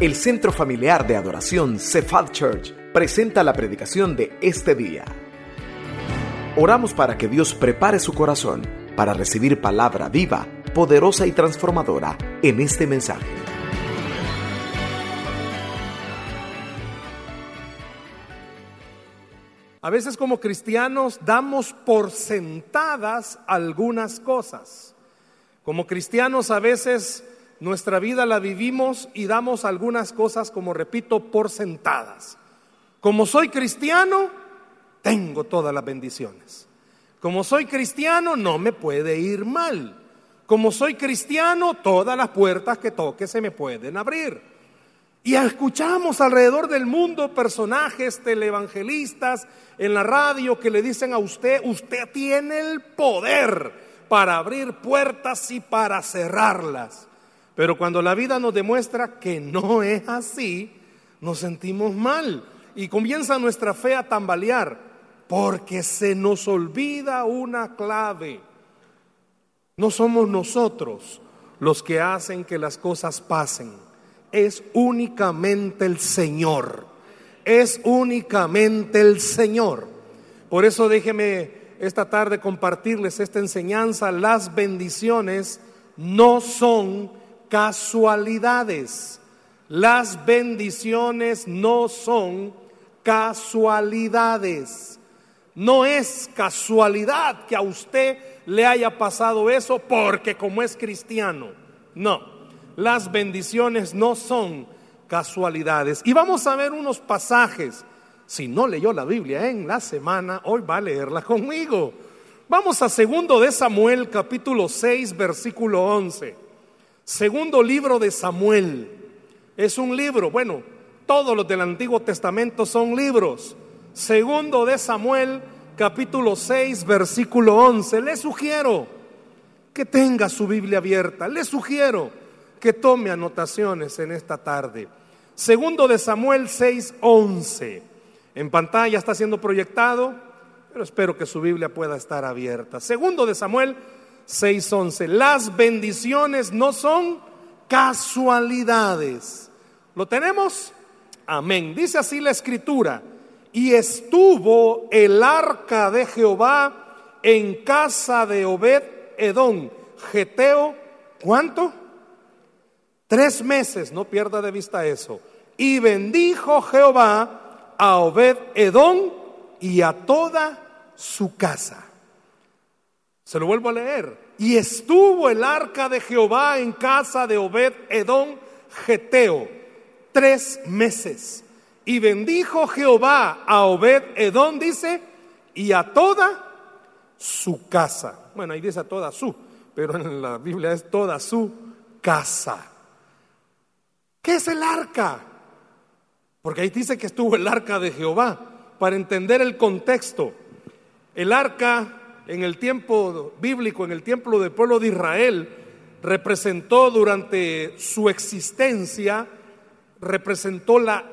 El Centro Familiar de Adoración Cephal Church presenta la predicación de este día. Oramos para que Dios prepare su corazón para recibir palabra viva, poderosa y transformadora en este mensaje. A veces como cristianos damos por sentadas algunas cosas. Como cristianos a veces nuestra vida la vivimos y damos algunas cosas, como repito, por sentadas. Como soy cristiano, tengo todas las bendiciones. Como soy cristiano, no me puede ir mal. Como soy cristiano, todas las puertas que toque se me pueden abrir. Y escuchamos alrededor del mundo personajes televangelistas en la radio que le dicen a usted, usted tiene el poder para abrir puertas y para cerrarlas. Pero cuando la vida nos demuestra que no es así, nos sentimos mal y comienza nuestra fe a tambalear porque se nos olvida una clave. No somos nosotros los que hacen que las cosas pasen, es únicamente el Señor, es únicamente el Señor. Por eso déjeme esta tarde compartirles esta enseñanza, las bendiciones no son casualidades. Las bendiciones no son casualidades. No es casualidad que a usted le haya pasado eso porque como es cristiano. No, las bendiciones no son casualidades. Y vamos a ver unos pasajes. Si no leyó la Biblia en la semana, hoy va a leerla conmigo. Vamos a segundo de Samuel capítulo 6 versículo 11. Segundo libro de Samuel. Es un libro, bueno, todos los del Antiguo Testamento son libros. Segundo de Samuel, capítulo 6, versículo 11. Le sugiero que tenga su Biblia abierta. Le sugiero que tome anotaciones en esta tarde. Segundo de Samuel 6, 11. En pantalla está siendo proyectado, pero espero que su Biblia pueda estar abierta. Segundo de Samuel 6:11. Las bendiciones no son casualidades. ¿Lo tenemos? Amén. Dice así la escritura. Y estuvo el arca de Jehová en casa de Obed Edom, Geteo, ¿cuánto? Tres meses, no pierda de vista eso. Y bendijo Jehová a Obed Edom y a toda su casa. Se lo vuelvo a leer. Y estuvo el arca de Jehová en casa de Obed Edom Geteo tres meses. Y bendijo Jehová a Obed Edom, dice, y a toda su casa. Bueno, ahí dice a toda su, pero en la Biblia es toda su casa. ¿Qué es el arca? Porque ahí dice que estuvo el arca de Jehová. Para entender el contexto, el arca en el tiempo bíblico, en el templo del pueblo de Israel, representó durante su existencia, representó la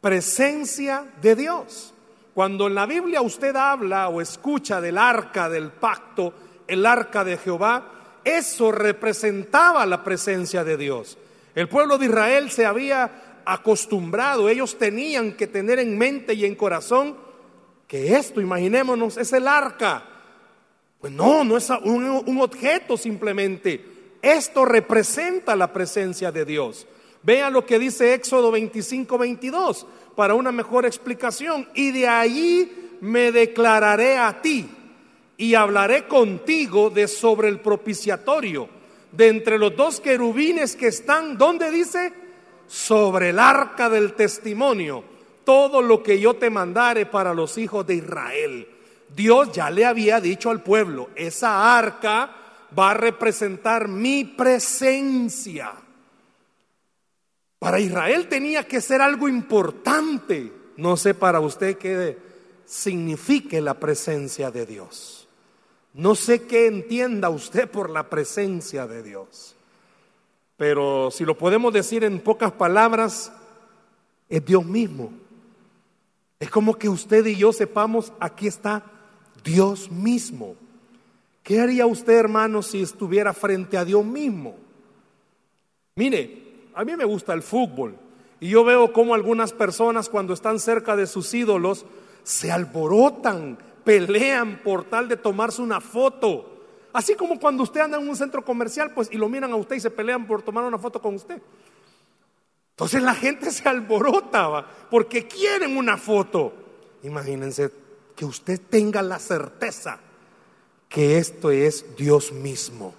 presencia de Dios. Cuando en la Biblia usted habla o escucha del arca del pacto, el arca de Jehová, eso representaba la presencia de Dios. El pueblo de Israel se había acostumbrado, ellos tenían que tener en mente y en corazón que esto, imaginémonos, es el arca pues no, no es un, objeto simplemente. Esto representa la presencia de Dios. Vea lo que dice Éxodo 25, 22 para una mejor explicación. Y de allí me declararé a ti y hablaré contigo de sobre el propiciatorio, de entre los dos querubines que están, ¿dónde dice? Sobre el arca del testimonio, todo lo que yo te mandare para los hijos de Israel. Dios ya le había dicho al pueblo, esa arca va a representar mi presencia. Para Israel tenía que ser algo importante. No sé para usted qué signifique la presencia de Dios. No sé qué entienda usted por la presencia de Dios. Pero si lo podemos decir en pocas palabras, es Dios mismo. Es como que usted y yo sepamos, aquí está Dios mismo. ¿Qué haría usted, hermano, si estuviera frente a Dios mismo? Mire, a mí me gusta el fútbol y yo veo cómo algunas personas cuando están cerca de sus ídolos se alborotan, pelean por tal de tomarse una foto. Así como cuando usted anda en un centro comercial, pues y lo miran a usted y se pelean por tomar una foto con usted. Entonces la gente se alborota porque quieren una foto. Imagínense que usted tenga la certeza que esto es Dios mismo.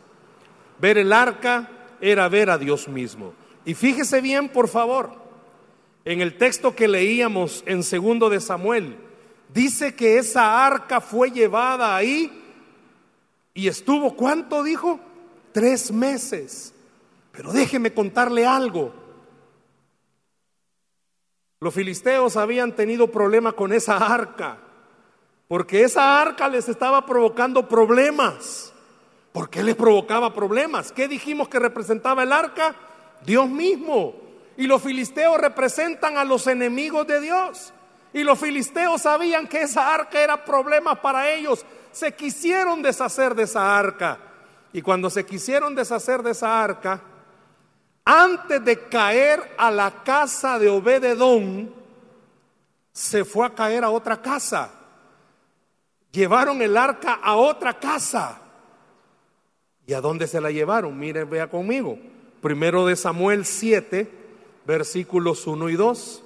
Ver el arca era ver a Dios mismo. Y fíjese bien, por favor, en el texto que leíamos en segundo de Samuel, dice que esa arca fue llevada ahí y estuvo, ¿cuánto dijo? Tres meses. Pero déjeme contarle algo. Los filisteos habían tenido problema con esa arca, porque esa arca les estaba provocando problemas. ¿Por qué les provocaba problemas? ¿Qué dijimos que representaba el arca? Dios mismo. Y los filisteos representan a los enemigos de Dios. Y los filisteos sabían que esa arca era problema para ellos. Se quisieron deshacer de esa arca. Y cuando se quisieron deshacer de esa arca, antes de caer a la casa de Obededón, se fue a caer a otra casa. Llevaron el arca a otra casa. ¿Y a dónde se la llevaron? Miren, vea conmigo. Primero de Samuel 7, versículos 1 y 2.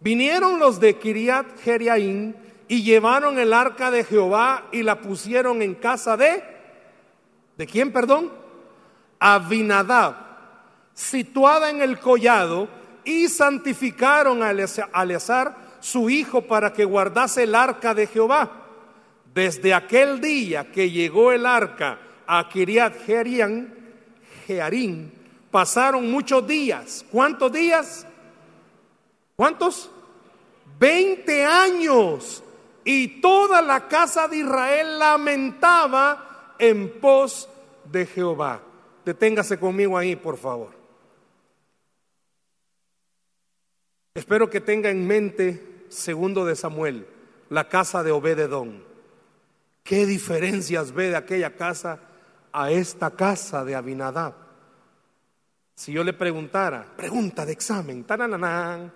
Vinieron los de Kiriat Jeriaín y llevaron el arca de Jehová y la pusieron en casa de ¿De quién, perdón? Abinadab situada en el collado, y santificaron a Eleazar, su hijo, para que guardase el arca de Jehová. Desde aquel día que llegó el arca a Kiriat Jearim, pasaron muchos días. ¿Cuántos días? ¿Cuántos? Veinte años. Y toda la casa de Israel lamentaba en pos de Jehová. Deténgase conmigo ahí, por favor. Espero que tenga en mente, segundo de Samuel, la casa de Obededón. ¿Qué diferencias ve de aquella casa a esta casa de Abinadab? Si yo le preguntara, pregunta de examen, tananán,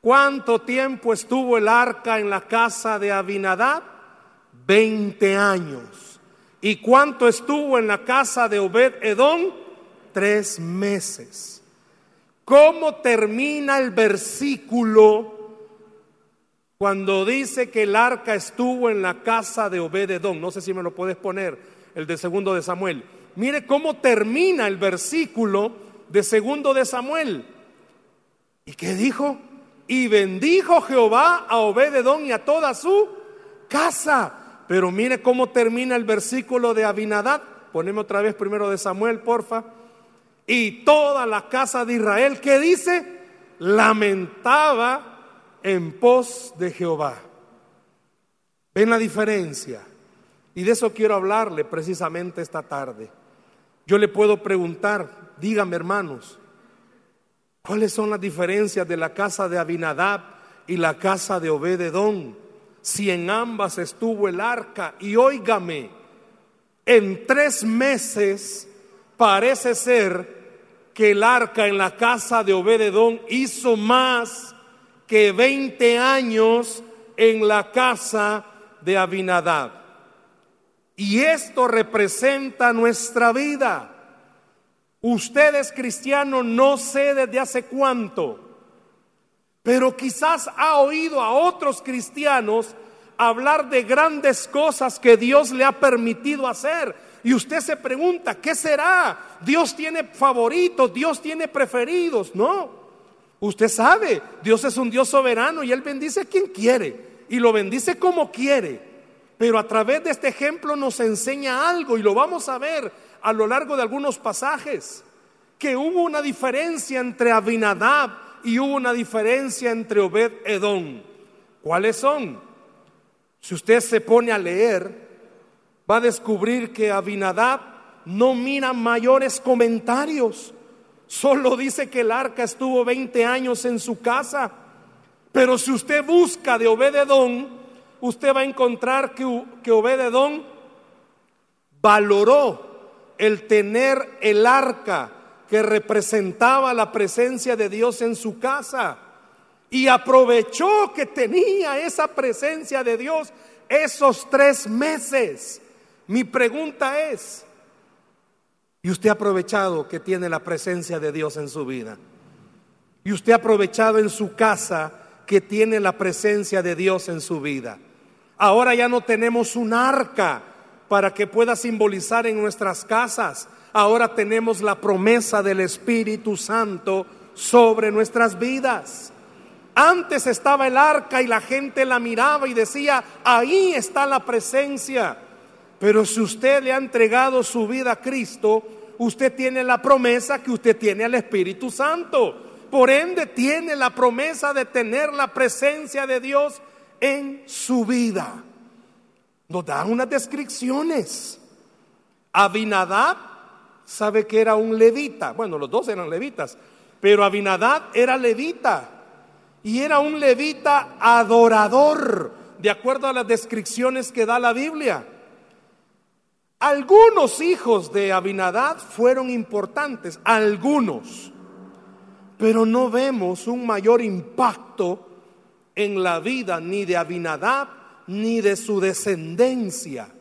¿cuánto tiempo estuvo el arca en la casa de Abinadab? Veinte años. ¿Y cuánto estuvo en la casa de Obed Edom? Tres meses. ¿Cómo termina el versículo cuando dice que el arca estuvo en la casa de Obededón? No sé si me lo puedes poner, el de segundo de Samuel. Mire cómo termina el versículo de segundo de Samuel. ¿Y qué dijo? Y bendijo Jehová a Obededón y a toda su casa. Pero mire cómo termina el versículo de Abinadad. Poneme otra vez primero de Samuel, porfa y toda la casa de Israel, que dice? Lamentaba en pos de Jehová. ¿Ven la diferencia? Y de eso quiero hablarle precisamente esta tarde. Yo le puedo preguntar, dígame hermanos, ¿cuáles son las diferencias de la casa de Abinadab y la casa de Obededón? Si en ambas estuvo el arca y óigame, en tres meses parece ser que el arca en la casa de Obededón hizo más que 20 años en la casa de Abinadab. Y esto representa nuestra vida. Usted es cristiano, no sé desde hace cuánto, pero quizás ha oído a otros cristianos hablar de grandes cosas que Dios le ha permitido hacer y usted se pregunta, ¿qué será? Dios tiene favoritos, Dios tiene preferidos. No, usted sabe, Dios es un Dios soberano y Él bendice a quien quiere y lo bendice como quiere. Pero a través de este ejemplo nos enseña algo y lo vamos a ver a lo largo de algunos pasajes, que hubo una diferencia entre Abinadab y hubo una diferencia entre Obed Edom. ¿Cuáles son? Si usted se pone a leer, va a descubrir que Abinadab no mira mayores comentarios. Solo dice que el arca estuvo 20 años en su casa. Pero si usted busca de Obededón, usted va a encontrar que, que Obededón valoró el tener el arca que representaba la presencia de Dios en su casa y aprovechó que tenía esa presencia de Dios esos tres meses. Mi pregunta es, ¿y usted ha aprovechado que tiene la presencia de Dios en su vida? ¿Y usted ha aprovechado en su casa que tiene la presencia de Dios en su vida? Ahora ya no tenemos un arca para que pueda simbolizar en nuestras casas. Ahora tenemos la promesa del Espíritu Santo sobre nuestras vidas. Antes estaba el arca y la gente la miraba y decía, ahí está la presencia. Pero si usted le ha entregado su vida a Cristo, usted tiene la promesa que usted tiene al Espíritu Santo. Por ende, tiene la promesa de tener la presencia de Dios en su vida. Nos da unas descripciones. Abinadab sabe que era un levita. Bueno, los dos eran levitas, pero Abinadab era levita y era un levita adorador, de acuerdo a las descripciones que da la Biblia. Algunos hijos de Abinadad fueron importantes, algunos, pero no vemos un mayor impacto en la vida ni de Abinadab ni de su descendencia.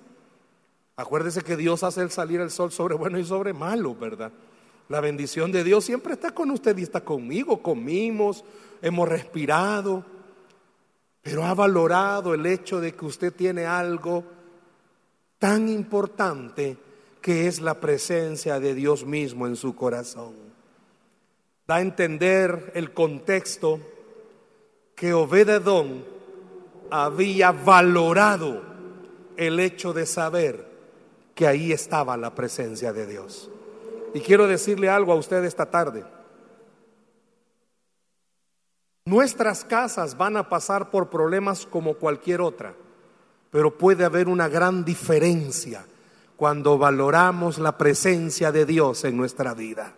Acuérdese que Dios hace el salir el sol sobre bueno y sobre malo, ¿verdad? La bendición de Dios siempre está con usted y está conmigo. Comimos, hemos respirado, pero ha valorado el hecho de que usted tiene algo tan importante que es la presencia de Dios mismo en su corazón. Da a entender el contexto que Obededón había valorado el hecho de saber que ahí estaba la presencia de Dios. Y quiero decirle algo a usted esta tarde. Nuestras casas van a pasar por problemas como cualquier otra, pero puede haber una gran diferencia cuando valoramos la presencia de Dios en nuestra vida.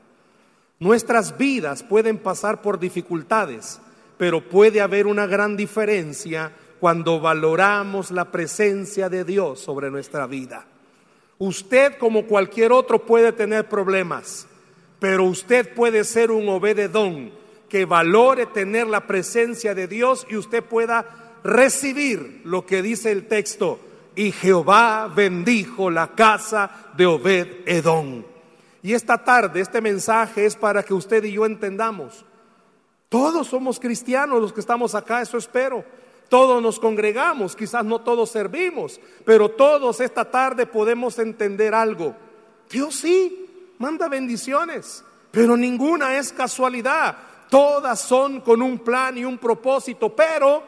Nuestras vidas pueden pasar por dificultades, pero puede haber una gran diferencia cuando valoramos la presencia de Dios sobre nuestra vida. Usted como cualquier otro puede tener problemas, pero usted puede ser un obededón que valore tener la presencia de Dios y usted pueda recibir lo que dice el texto. Y Jehová bendijo la casa de Obed Edom. Y esta tarde este mensaje es para que usted y yo entendamos. Todos somos cristianos los que estamos acá, eso espero. Todos nos congregamos, quizás no todos servimos, pero todos esta tarde podemos entender algo. Dios sí, manda bendiciones, pero ninguna es casualidad. Todas son con un plan y un propósito, pero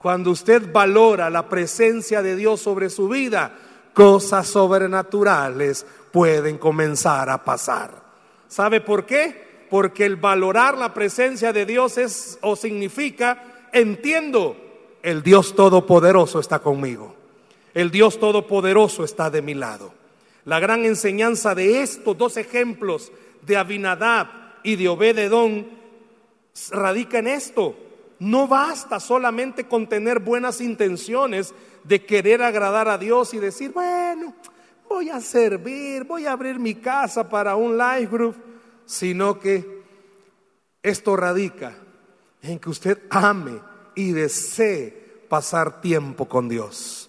cuando usted valora la presencia de Dios sobre su vida, cosas sobrenaturales pueden comenzar a pasar. ¿Sabe por qué? Porque el valorar la presencia de Dios es o significa entiendo el Dios Todopoderoso está conmigo. El Dios Todopoderoso está de mi lado. La gran enseñanza de estos dos ejemplos de Abinadab y de Obededón radica en esto. No basta solamente con tener buenas intenciones de querer agradar a Dios y decir, bueno, voy a servir, voy a abrir mi casa para un live group, sino que esto radica en que usted ame y desee pasar tiempo con Dios.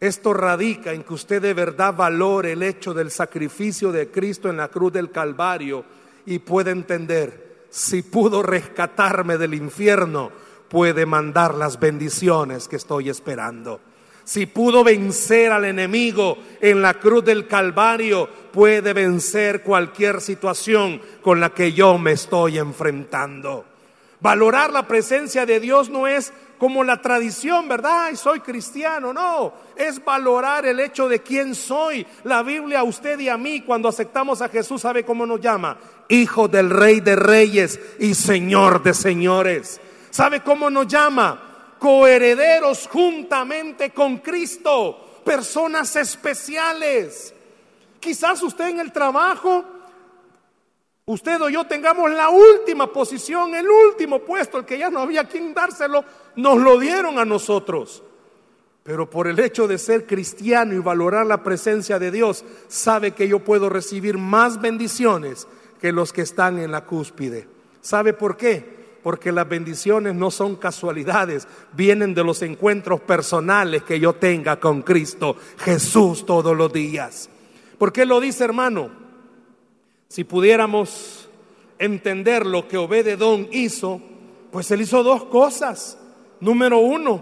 Esto radica en que usted de verdad valore el hecho del sacrificio de Cristo en la cruz del Calvario y puede entender, si pudo rescatarme del infierno, puede mandar las bendiciones que estoy esperando. Si pudo vencer al enemigo en la cruz del Calvario, puede vencer cualquier situación con la que yo me estoy enfrentando. Valorar la presencia de Dios no es como la tradición, ¿verdad? Ay, soy cristiano. No, es valorar el hecho de quién soy. La Biblia a usted y a mí, cuando aceptamos a Jesús, ¿sabe cómo nos llama? Hijo del Rey de Reyes y Señor de Señores. ¿Sabe cómo nos llama? Coherederos juntamente con Cristo. Personas especiales. Quizás usted en el trabajo usted o yo tengamos la última posición, el último puesto, el que ya no había quien dárselo, nos lo dieron a nosotros. Pero por el hecho de ser cristiano y valorar la presencia de Dios, sabe que yo puedo recibir más bendiciones que los que están en la cúspide. ¿Sabe por qué? Porque las bendiciones no son casualidades, vienen de los encuentros personales que yo tenga con Cristo Jesús todos los días. ¿Por qué lo dice hermano? Si pudiéramos entender lo que Obededón hizo, pues él hizo dos cosas. Número uno,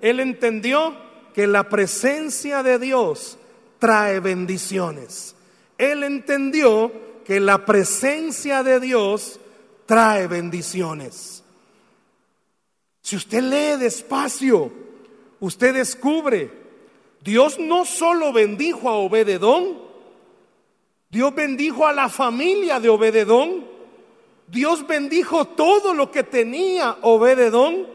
él entendió que la presencia de Dios trae bendiciones. Él entendió que la presencia de Dios trae bendiciones. Si usted lee despacio, usted descubre, Dios no solo bendijo a Obededón, Dios bendijo a la familia de Obededón, Dios bendijo todo lo que tenía Obededón.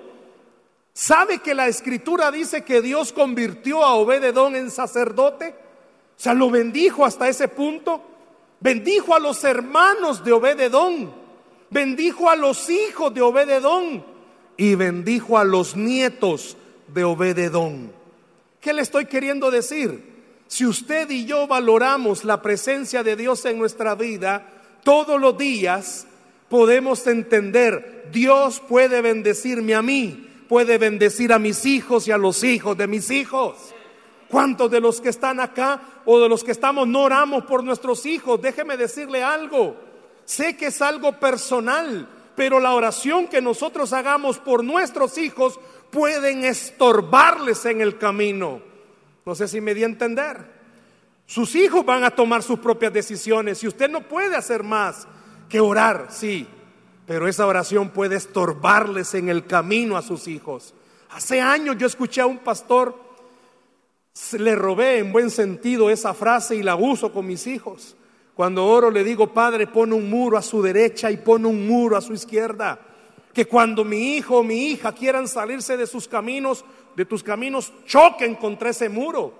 ¿Sabe que la escritura dice que Dios convirtió a Obededón en sacerdote? O sea, lo bendijo hasta ese punto. Bendijo a los hermanos de Obededón. Bendijo a los hijos de Obededón. Y bendijo a los nietos de Obededón. ¿Qué le estoy queriendo decir? Si usted y yo valoramos la presencia de Dios en nuestra vida, todos los días podemos entender, Dios puede bendecirme a mí, puede bendecir a mis hijos y a los hijos de mis hijos. ¿Cuántos de los que están acá o de los que estamos no oramos por nuestros hijos? Déjeme decirle algo. Sé que es algo personal, pero la oración que nosotros hagamos por nuestros hijos pueden estorbarles en el camino. No sé si me di a entender. Sus hijos van a tomar sus propias decisiones y usted no puede hacer más que orar, sí, pero esa oración puede estorbarles en el camino a sus hijos. Hace años yo escuché a un pastor, le robé en buen sentido esa frase y la uso con mis hijos. Cuando oro le digo, Padre, pone un muro a su derecha y pone un muro a su izquierda. Que cuando mi hijo o mi hija quieran salirse de sus caminos, de tus caminos, choquen contra ese muro.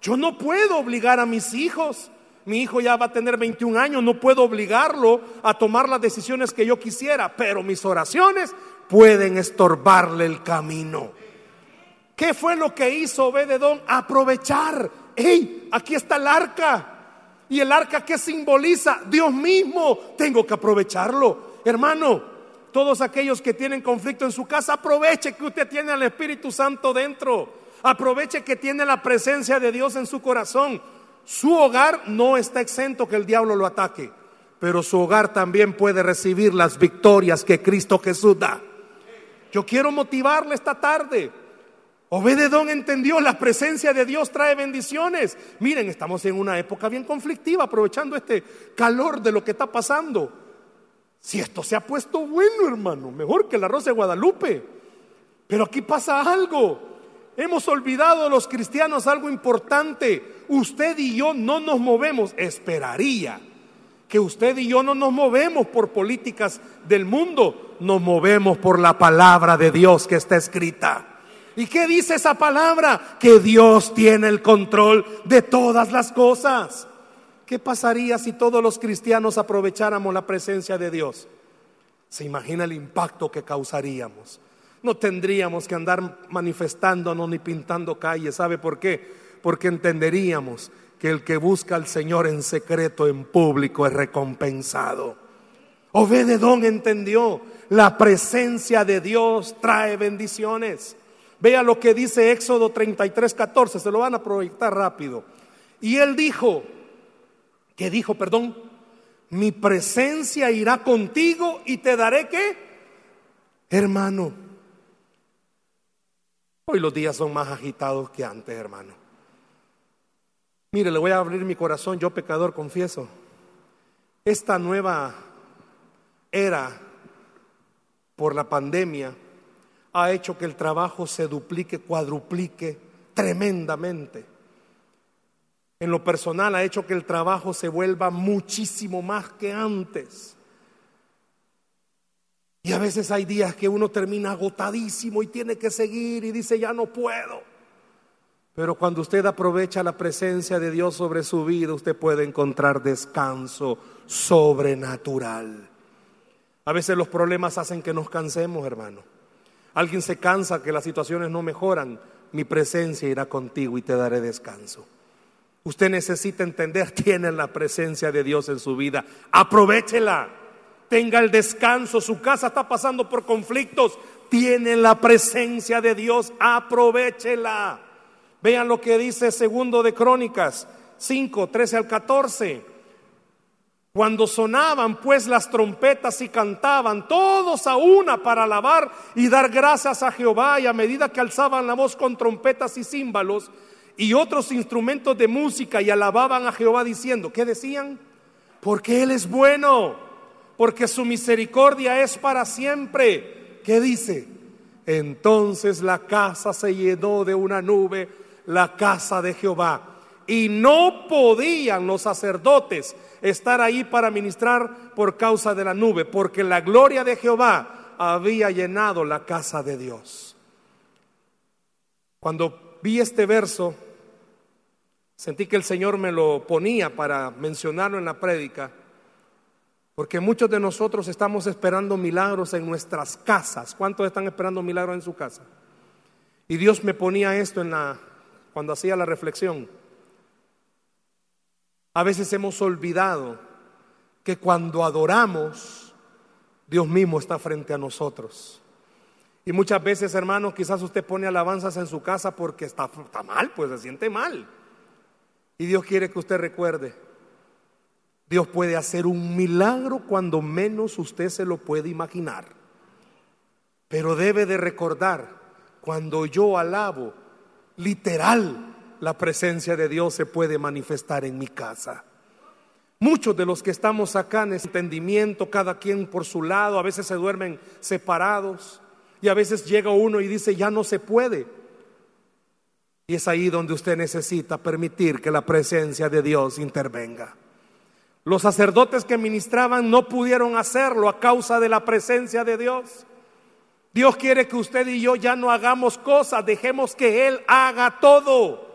Yo no puedo obligar a mis hijos mi hijo ya va a tener 21 años, no puedo obligarlo a tomar las decisiones que yo quisiera, pero mis oraciones pueden estorbarle el camino. ¿Qué fue lo que hizo Obededón? Aprovechar. ¡Hey! Aquí está el arca. ¿Y el arca que simboliza? Dios mismo. Tengo que aprovecharlo. Hermano, todos aquellos que tienen conflicto en su casa, aproveche que usted tiene al Espíritu Santo dentro. Aproveche que tiene la presencia de Dios en su corazón. Su hogar no está exento que el diablo lo ataque, pero su hogar también puede recibir las victorias que Cristo Jesús da. Yo quiero motivarle esta tarde. Obededón entendió, la presencia de Dios trae bendiciones. Miren, estamos en una época bien conflictiva, aprovechando este calor de lo que está pasando. Si esto se ha puesto bueno, hermano, mejor que el arroz de Guadalupe. Pero aquí pasa algo. Hemos olvidado los cristianos algo importante. Usted y yo no nos movemos. Esperaría que usted y yo no nos movemos por políticas del mundo, nos movemos por la palabra de Dios que está escrita. ¿Y qué dice esa palabra? Que Dios tiene el control de todas las cosas. ¿Qué pasaría si todos los cristianos aprovecháramos la presencia de Dios? ¿Se imagina el impacto que causaríamos? no tendríamos que andar manifestándonos ni pintando calles. ¿Sabe por qué? Porque entenderíamos que el que busca al Señor en secreto, en público, es recompensado. Obededón entendió, la presencia de Dios trae bendiciones. Vea lo que dice Éxodo 33, 14, se lo van a proyectar rápido. Y él dijo, que dijo, perdón, mi presencia irá contigo y te daré qué? Hermano, Hoy los días son más agitados que antes, hermano. Mire, le voy a abrir mi corazón, yo pecador confieso. Esta nueva era por la pandemia ha hecho que el trabajo se duplique, cuadruplique tremendamente. En lo personal ha hecho que el trabajo se vuelva muchísimo más que antes. Y a veces hay días que uno termina agotadísimo y tiene que seguir y dice, ya no puedo. Pero cuando usted aprovecha la presencia de Dios sobre su vida, usted puede encontrar descanso sobrenatural. A veces los problemas hacen que nos cansemos, hermano. Alguien se cansa que las situaciones no mejoran. Mi presencia irá contigo y te daré descanso. Usted necesita entender, tiene la presencia de Dios en su vida. Aprovechela. Tenga el descanso. Su casa está pasando por conflictos. Tiene la presencia de Dios. Aprovechela. Vean lo que dice segundo de Crónicas 5, 13 al 14. Cuando sonaban pues las trompetas y cantaban todos a una para alabar y dar gracias a Jehová y a medida que alzaban la voz con trompetas y címbalos, y otros instrumentos de música y alababan a Jehová diciendo, ¿qué decían? Porque Él es bueno, porque su misericordia es para siempre. ¿Qué dice? Entonces la casa se llenó de una nube, la casa de Jehová. Y no podían los sacerdotes estar ahí para ministrar por causa de la nube, porque la gloria de Jehová había llenado la casa de Dios. Cuando vi este verso, sentí que el Señor me lo ponía para mencionarlo en la prédica, porque muchos de nosotros estamos esperando milagros en nuestras casas. ¿Cuántos están esperando milagros en su casa? Y Dios me ponía esto en la cuando hacía la reflexión. A veces hemos olvidado que cuando adoramos, Dios mismo está frente a nosotros. Y muchas veces, hermanos, quizás usted pone alabanzas en su casa porque está, mal, pues se siente mal. Y Dios quiere que usted recuerde, Dios puede hacer un milagro cuando menos usted se lo puede imaginar. Pero debe de recordar, cuando yo alabo, literal, la presencia de Dios se puede manifestar en mi casa. Muchos de los que estamos acá en entendimiento, cada quien por su lado, a veces se duermen separados. Y a veces llega uno y dice, ya no se puede. Y es ahí donde usted necesita permitir que la presencia de Dios intervenga. Los sacerdotes que ministraban no pudieron hacerlo a causa de la presencia de Dios. Dios quiere que usted y yo ya no hagamos cosas, dejemos que Él haga todo.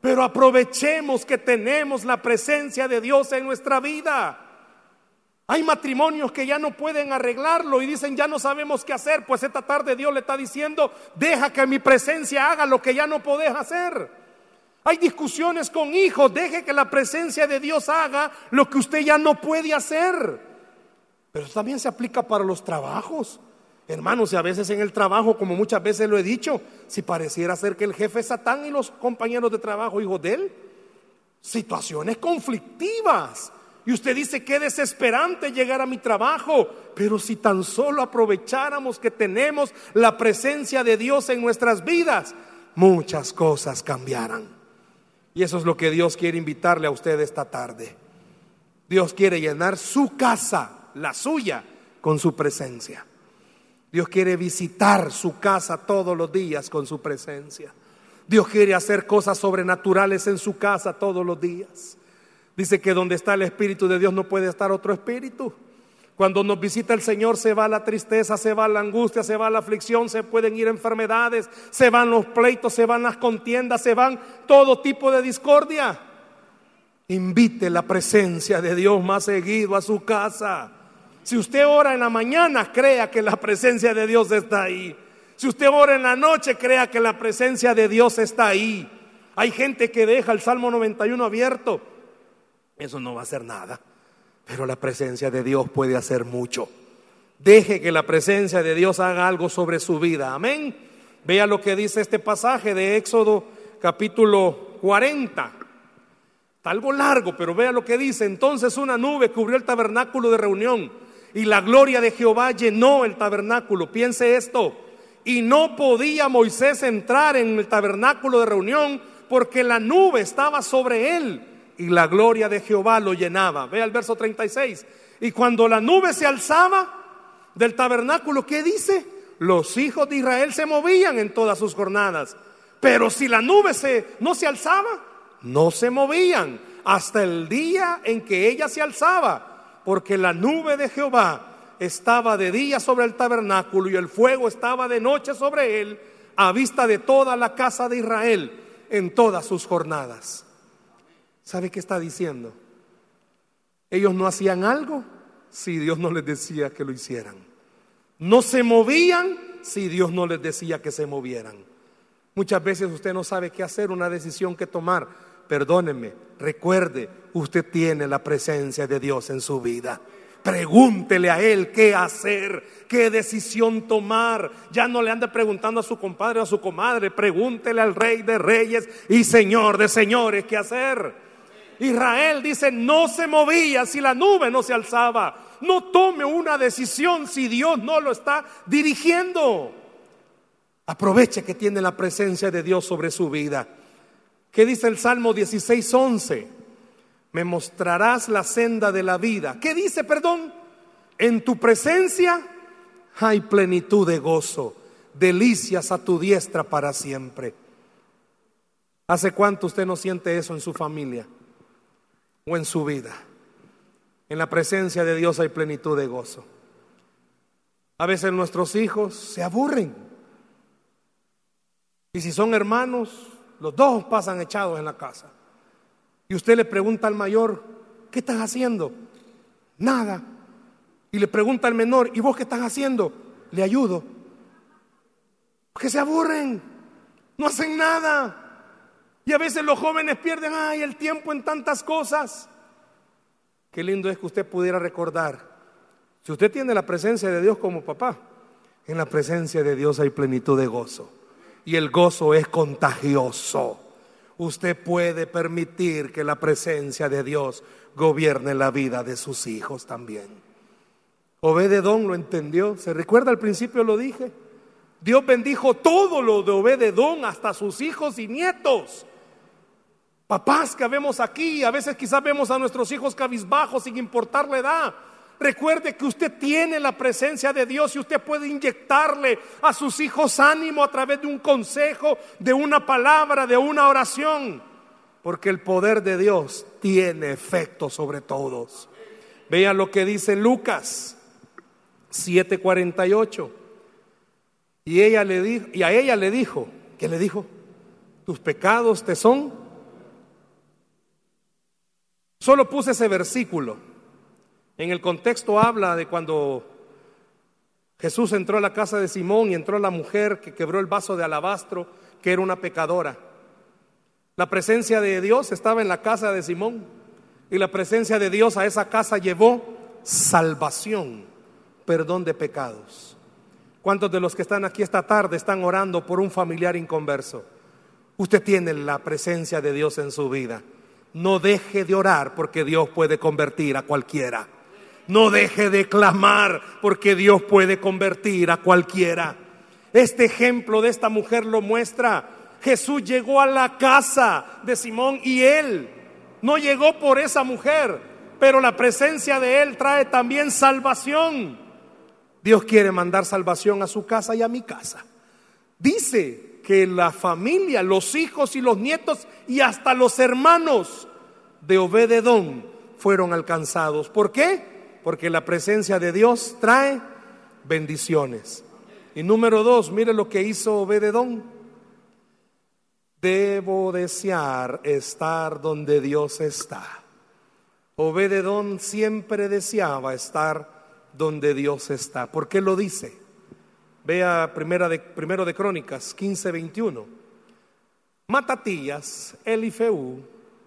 Pero aprovechemos que tenemos la presencia de Dios en nuestra vida. Hay matrimonios que ya no pueden arreglarlo y dicen, ya no sabemos qué hacer. Pues esta tarde Dios le está diciendo, deja que mi presencia haga lo que ya no podés hacer. Hay discusiones con hijos, deje que la presencia de Dios haga lo que usted ya no puede hacer. Pero también se aplica para los trabajos. Hermanos, y a veces en el trabajo, como muchas veces lo he dicho, si pareciera ser que el jefe es Satán y los compañeros de trabajo hijos de él, situaciones conflictivas. Y usted dice, qué desesperante llegar a mi trabajo. Pero si tan solo aprovecháramos que tenemos la presencia de Dios en nuestras vidas, muchas cosas cambiarán. Y eso es lo que Dios quiere invitarle a usted esta tarde. Dios quiere llenar su casa, la suya, con su presencia. Dios quiere visitar su casa todos los días con su presencia. Dios quiere hacer cosas sobrenaturales en su casa todos los días. Dice que donde está el Espíritu de Dios no puede estar otro Espíritu. Cuando nos visita el Señor se va la tristeza, se va la angustia, se va la aflicción, se pueden ir enfermedades, se van los pleitos, se van las contiendas, se van todo tipo de discordia. Invite la presencia de Dios más seguido a su casa. Si usted ora en la mañana, crea que la presencia de Dios está ahí. Si usted ora en la noche, crea que la presencia de Dios está ahí. Hay gente que deja el Salmo 91 abierto eso no va a hacer nada. Pero la presencia de Dios puede hacer mucho. Deje que la presencia de Dios haga algo sobre su vida. Amén. Vea lo que dice este pasaje de Éxodo capítulo 40. Está algo largo, pero vea lo que dice. Entonces una nube cubrió el tabernáculo de reunión y la gloria de Jehová llenó el tabernáculo. Piense esto. Y no podía Moisés entrar en el tabernáculo de reunión porque la nube estaba sobre él y la gloria de Jehová lo llenaba. Ve al verso 36. Y cuando la nube se alzaba del tabernáculo, ¿qué dice? Los hijos de Israel se movían en todas sus jornadas. Pero si la nube se, no se alzaba, no se movían hasta el día en que ella se alzaba, porque la nube de Jehová estaba de día sobre el tabernáculo y el fuego estaba de noche sobre él, a vista de toda la casa de Israel en todas sus jornadas. ¿Sabe qué está diciendo? Ellos no hacían algo si Dios no les decía que lo hicieran. No se movían si Dios no les decía que se movieran. Muchas veces usted no sabe qué hacer, una decisión que tomar, perdóneme, recuerde, usted tiene la presencia de Dios en su vida. Pregúntele a él qué hacer, qué decisión tomar. Ya no le ande preguntando a su compadre o a su comadre, pregúntele al rey de reyes y señor de señores qué hacer. Israel dice, no se movía si la nube no se alzaba. No tome una decisión si Dios no lo está dirigiendo. Aproveche que tiene la presencia de Dios sobre su vida. ¿Qué dice el Salmo 16:11? me mostrarás la senda de la vida. ¿Qué dice, perdón? En tu presencia hay plenitud de gozo, delicias a tu diestra para siempre. ¿Hace cuánto usted no siente eso en su familia o en su vida? En la presencia de Dios hay plenitud de gozo. A veces nuestros hijos se aburren. Y si son hermanos, los dos pasan echados en la casa. Y usted le pregunta al mayor, ¿qué estás haciendo? Nada. Y le pregunta al menor, ¿y vos qué estás haciendo? Le ayudo. Porque se aburren, no hacen nada. Y a veces los jóvenes pierden ay, el tiempo en tantas cosas. Qué lindo es que usted pudiera recordar, si usted tiene la presencia de Dios como papá, en la presencia de Dios hay plenitud de gozo. Y el gozo es contagioso usted puede permitir que la presencia de Dios gobierne la vida de sus hijos también. Obededón lo entendió. ¿Se recuerda al principio lo dije? Dios bendijo todo lo de Obededón, hasta sus hijos y nietos. Papás que vemos aquí, a veces quizás vemos a nuestros hijos cabizbajos sin importar la edad. Recuerde que usted tiene la presencia de Dios y usted puede inyectarle a sus hijos ánimo a través de un consejo, de una palabra, de una oración. Porque el poder de Dios tiene efecto sobre todos. Vea lo que dice Lucas 7:48. Y y a ella le dijo, ¿qué le dijo? Tus pecados te son. Solo puse ese versículo en el contexto habla de cuando Jesús entró a la casa de Simón y entró la mujer que quebró el vaso de alabastro, que era una pecadora. La presencia de Dios estaba en la casa de Simón y la presencia de Dios a esa casa llevó salvación, perdón de pecados. ¿Cuántos de los que están aquí esta tarde están orando por un familiar inconverso? Usted tiene la presencia de Dios en su vida. No deje de orar porque Dios puede convertir a cualquiera. No deje de clamar porque Dios puede convertir a cualquiera. Este ejemplo de esta mujer lo muestra. Jesús llegó a la casa de Simón y él no llegó por esa mujer, pero la presencia de él trae también salvación. Dios quiere mandar salvación a su casa y a mi casa. Dice que la familia, los hijos y los nietos y hasta los hermanos de Obededón fueron alcanzados. ¿Por qué? porque la presencia de Dios trae bendiciones. Y número dos, mire lo que hizo Obededón. Debo desear estar donde Dios está. Obededón siempre deseaba estar donde Dios está. ¿Por qué lo dice? Vea primera de, primero de Crónicas 15, 21. Matatías, Elifeú,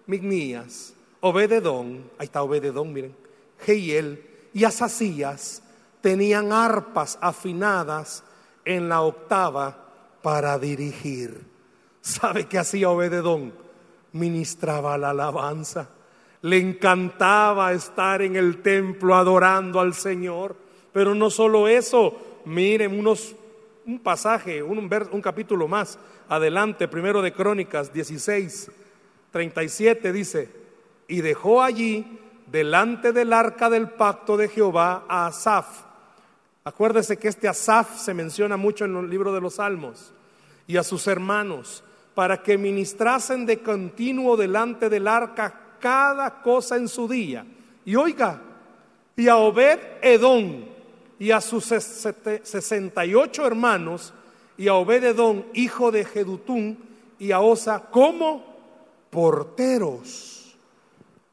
Mignías, Obededón, ahí está Obededón, miren, Heiel, y Asasías tenían arpas afinadas en la octava para dirigir. ¿Sabe qué hacía Obededón? Ministraba la alabanza. Le encantaba estar en el templo adorando al Señor. Pero no solo eso, miren unos, un pasaje, un, un capítulo más adelante, primero de Crónicas 16, 37 dice, y dejó allí delante del arca del pacto de Jehová a Asaf. Acuérdese que este Asaf se menciona mucho en el libro de los Salmos y a sus hermanos para que ministrasen de continuo delante del arca cada cosa en su día. Y oiga, y a Obed Edom y a sus sesenta y ocho hermanos y a Obed Edom, hijo de Jedutún, y a Osa como porteros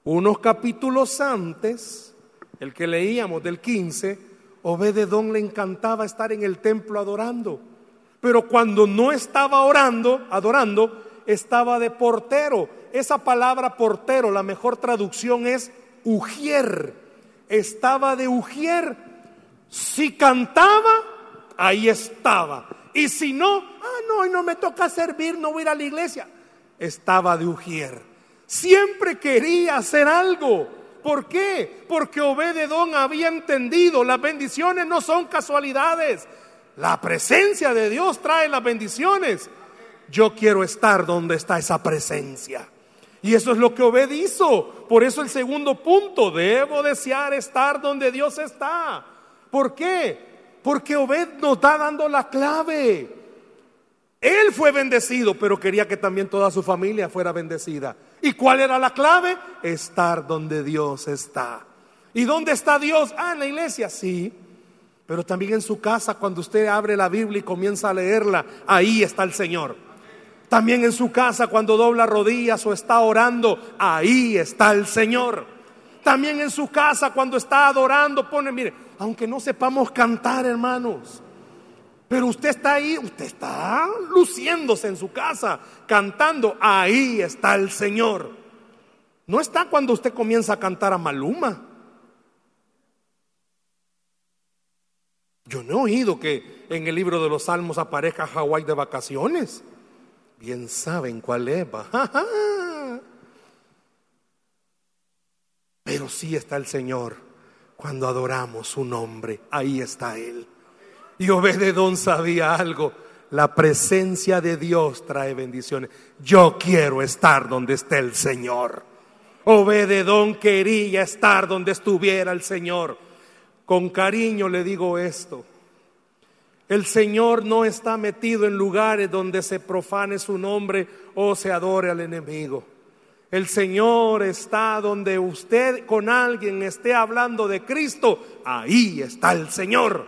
unos capítulos antes, el que leíamos del 15, Obededón le encantaba estar en el templo adorando. Pero cuando no estaba orando, adorando, estaba de portero. Esa palabra portero, la mejor traducción es ujier. Estaba de ujier. Si cantaba, ahí estaba. Y si no, ah, no, y no me toca servir, no voy a ir a la iglesia. Estaba de ujier. Siempre quería hacer algo. ¿Por qué? Porque Obededón había entendido, las bendiciones no son casualidades. La presencia de Dios trae las bendiciones. Yo quiero estar donde está esa presencia. Y eso es lo que Obed hizo. Por eso el segundo punto, debo desear estar donde Dios está. ¿Por qué? Porque Obed nos está dando la clave. Él fue bendecido, pero quería que también toda su familia fuera bendecida. ¿Y cuál era la clave? Estar donde Dios está. ¿Y dónde está Dios? Ah, en la iglesia, sí. Pero también en su casa, cuando usted abre la Biblia y comienza a leerla, ahí está el Señor. También en su casa, cuando dobla rodillas o está orando, ahí está el Señor. También en su casa, cuando está adorando, pone, mire, aunque no sepamos cantar, hermanos, pero usted está ahí, usted está luciéndose en su casa, cantando, ahí está el Señor. No está cuando usted comienza a cantar a Maluma. Yo no he oído que en el libro de los Salmos aparezca Hawái de vacaciones. Bien saben cuál es. Pero sí está el Señor cuando adoramos su nombre. Ahí está Él. Y Obededón sabía algo. La presencia de Dios trae bendiciones. Yo quiero estar donde esté el Señor. Obededón quería estar donde estuviera el Señor. Con cariño le digo esto. El Señor no está metido en lugares donde se profane su nombre o se adore al enemigo. El Señor está donde usted con alguien esté hablando de Cristo. Ahí está el Señor.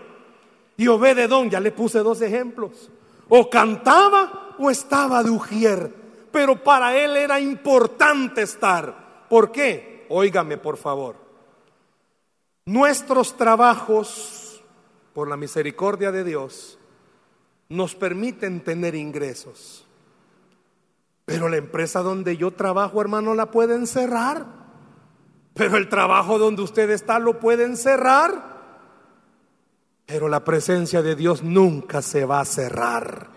Y Obededón, ya le puse dos ejemplos. O cantaba o estaba de ujier. Pero para él era importante estar. ¿Por qué? Óigame, por favor. Nuestros trabajos, por la misericordia de Dios, nos permiten tener ingresos. Pero la empresa donde yo trabajo, hermano, la pueden cerrar. Pero el trabajo donde usted está lo pueden cerrar. Pero la presencia de Dios nunca se va a cerrar.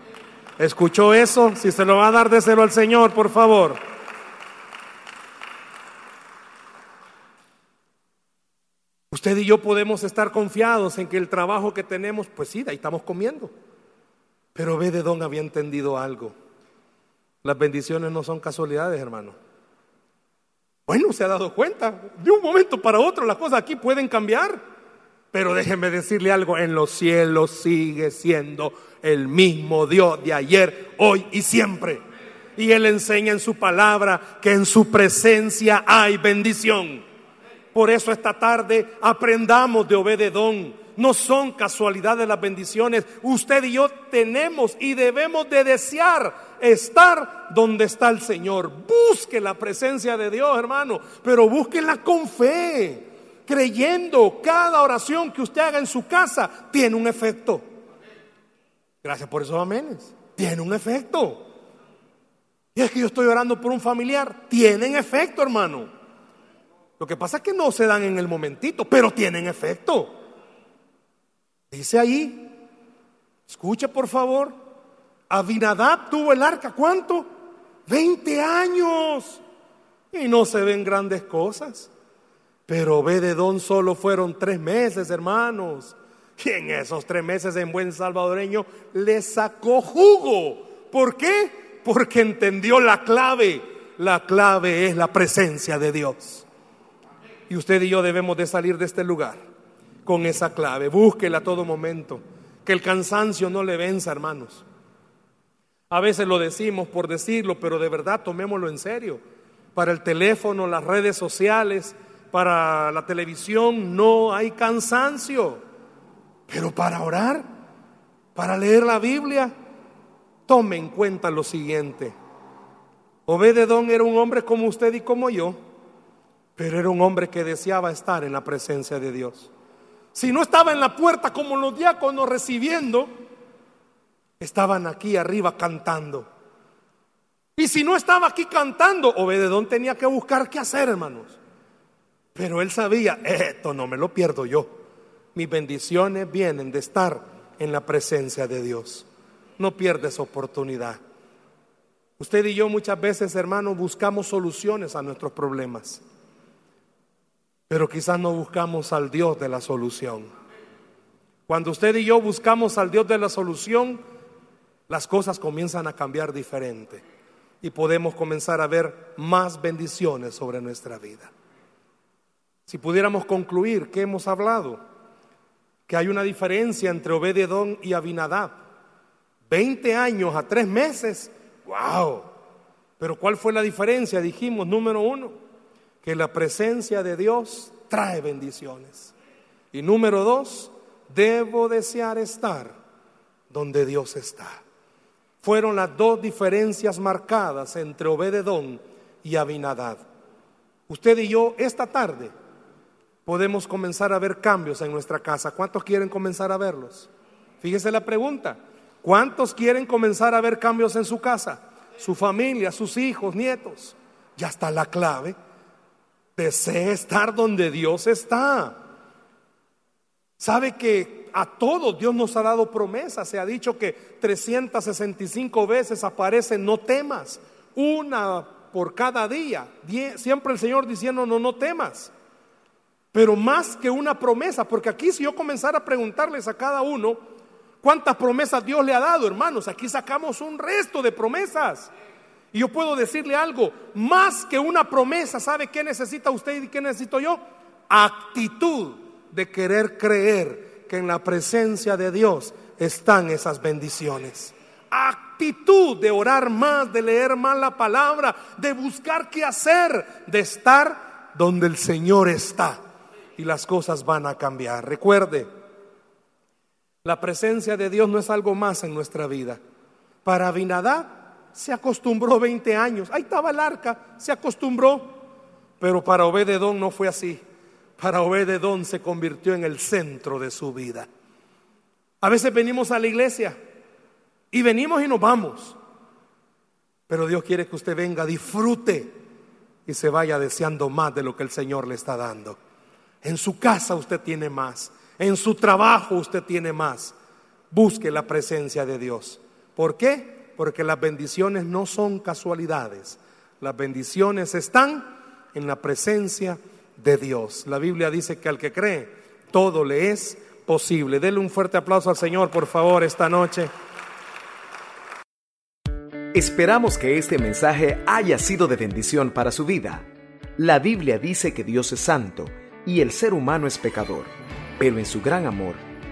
¿Escuchó eso? Si se lo va a dar, déselo al Señor, por favor. Usted y yo podemos estar confiados en que el trabajo que tenemos, pues sí, ahí estamos comiendo. Pero ve de dónde había entendido algo. Las bendiciones no son casualidades, hermano. Bueno, se ha dado cuenta. De un momento para otro las cosas aquí pueden cambiar. Pero déjeme decirle algo, en los cielos sigue siendo el mismo Dios de ayer, hoy y siempre. Y Él enseña en su palabra que en su presencia hay bendición. Por eso esta tarde aprendamos de Obededón. No son casualidades las bendiciones. Usted y yo tenemos y debemos de desear estar donde está el Señor. Busque la presencia de Dios, hermano, pero búsquela con fe creyendo cada oración que usted haga en su casa tiene un efecto. Gracias por esos amenes. Tiene un efecto. Y es que yo estoy orando por un familiar. Tienen efecto, hermano. Lo que pasa es que no se dan en el momentito, pero tienen efecto. Dice ahí, escucha por favor, Abinadab tuvo el arca, ¿cuánto? 20 años. Y no se ven grandes cosas. Pero Obededón solo fueron tres meses, hermanos. Y en esos tres meses en buen salvadoreño le sacó jugo. ¿Por qué? Porque entendió la clave. La clave es la presencia de Dios. Y usted y yo debemos de salir de este lugar con esa clave. Búsquela a todo momento. Que el cansancio no le venza, hermanos. A veces lo decimos por decirlo, pero de verdad tomémoslo en serio. Para el teléfono, las redes sociales, para la televisión no hay cansancio, pero para orar, para leer la Biblia, tome en cuenta lo siguiente. Obededón era un hombre como usted y como yo, pero era un hombre que deseaba estar en la presencia de Dios. Si no estaba en la puerta como los diáconos recibiendo, estaban aquí arriba cantando. Y si no estaba aquí cantando, Obededón tenía que buscar qué hacer, hermanos. Pero él sabía, esto no me lo pierdo yo. Mis bendiciones vienen de estar en la presencia de Dios. No pierdes oportunidad. Usted y yo muchas veces, hermanos, buscamos soluciones a nuestros problemas. Pero quizás no buscamos al Dios de la solución. Cuando usted y yo buscamos al Dios de la solución, las cosas comienzan a cambiar diferente y podemos comenzar a ver más bendiciones sobre nuestra vida. Si pudiéramos concluir que hemos hablado, que hay una diferencia entre Obededón y Abinadab. 20 años a 3 meses, wow. Pero ¿cuál fue la diferencia? Dijimos, número uno, que la presencia de Dios trae bendiciones. Y número dos, debo desear estar donde Dios está. Fueron las dos diferencias marcadas entre Obededón y Abinadab. Usted y yo esta tarde podemos comenzar a ver cambios en nuestra casa. ¿Cuántos quieren comenzar a verlos? Fíjese la pregunta. ¿Cuántos quieren comenzar a ver cambios en su casa? Su familia, sus hijos, nietos. Ya está la clave. Desee estar donde Dios está. Sabe que a todos Dios nos ha dado promesas. Se ha dicho que 365 veces aparece no temas. Una por cada día. Siempre el Señor diciendo no, no temas. Pero más que una promesa, porque aquí si yo comenzara a preguntarles a cada uno cuántas promesas Dios le ha dado, hermanos, aquí sacamos un resto de promesas. Y yo puedo decirle algo, más que una promesa, ¿sabe qué necesita usted y qué necesito yo? Actitud de querer creer que en la presencia de Dios están esas bendiciones. Actitud de orar más, de leer más la palabra, de buscar qué hacer, de estar donde el Señor está y las cosas van a cambiar. Recuerde, la presencia de Dios no es algo más en nuestra vida. Para Abinadab se acostumbró 20 años. Ahí estaba el arca, se acostumbró. Pero para Obededón no fue así. Para Obededón se convirtió en el centro de su vida. A veces venimos a la iglesia y venimos y nos vamos. Pero Dios quiere que usted venga, disfrute y se vaya deseando más de lo que el Señor le está dando. En su casa usted tiene más. En su trabajo usted tiene más. Busque la presencia de Dios. ¿Por qué? Porque las bendiciones no son casualidades. Las bendiciones están en la presencia de Dios. La Biblia dice que al que cree, todo le es posible. Dele un fuerte aplauso al Señor, por favor, esta noche. Esperamos que este mensaje haya sido de bendición para su vida. La Biblia dice que Dios es santo y el ser humano es pecador. Pero en su gran amor,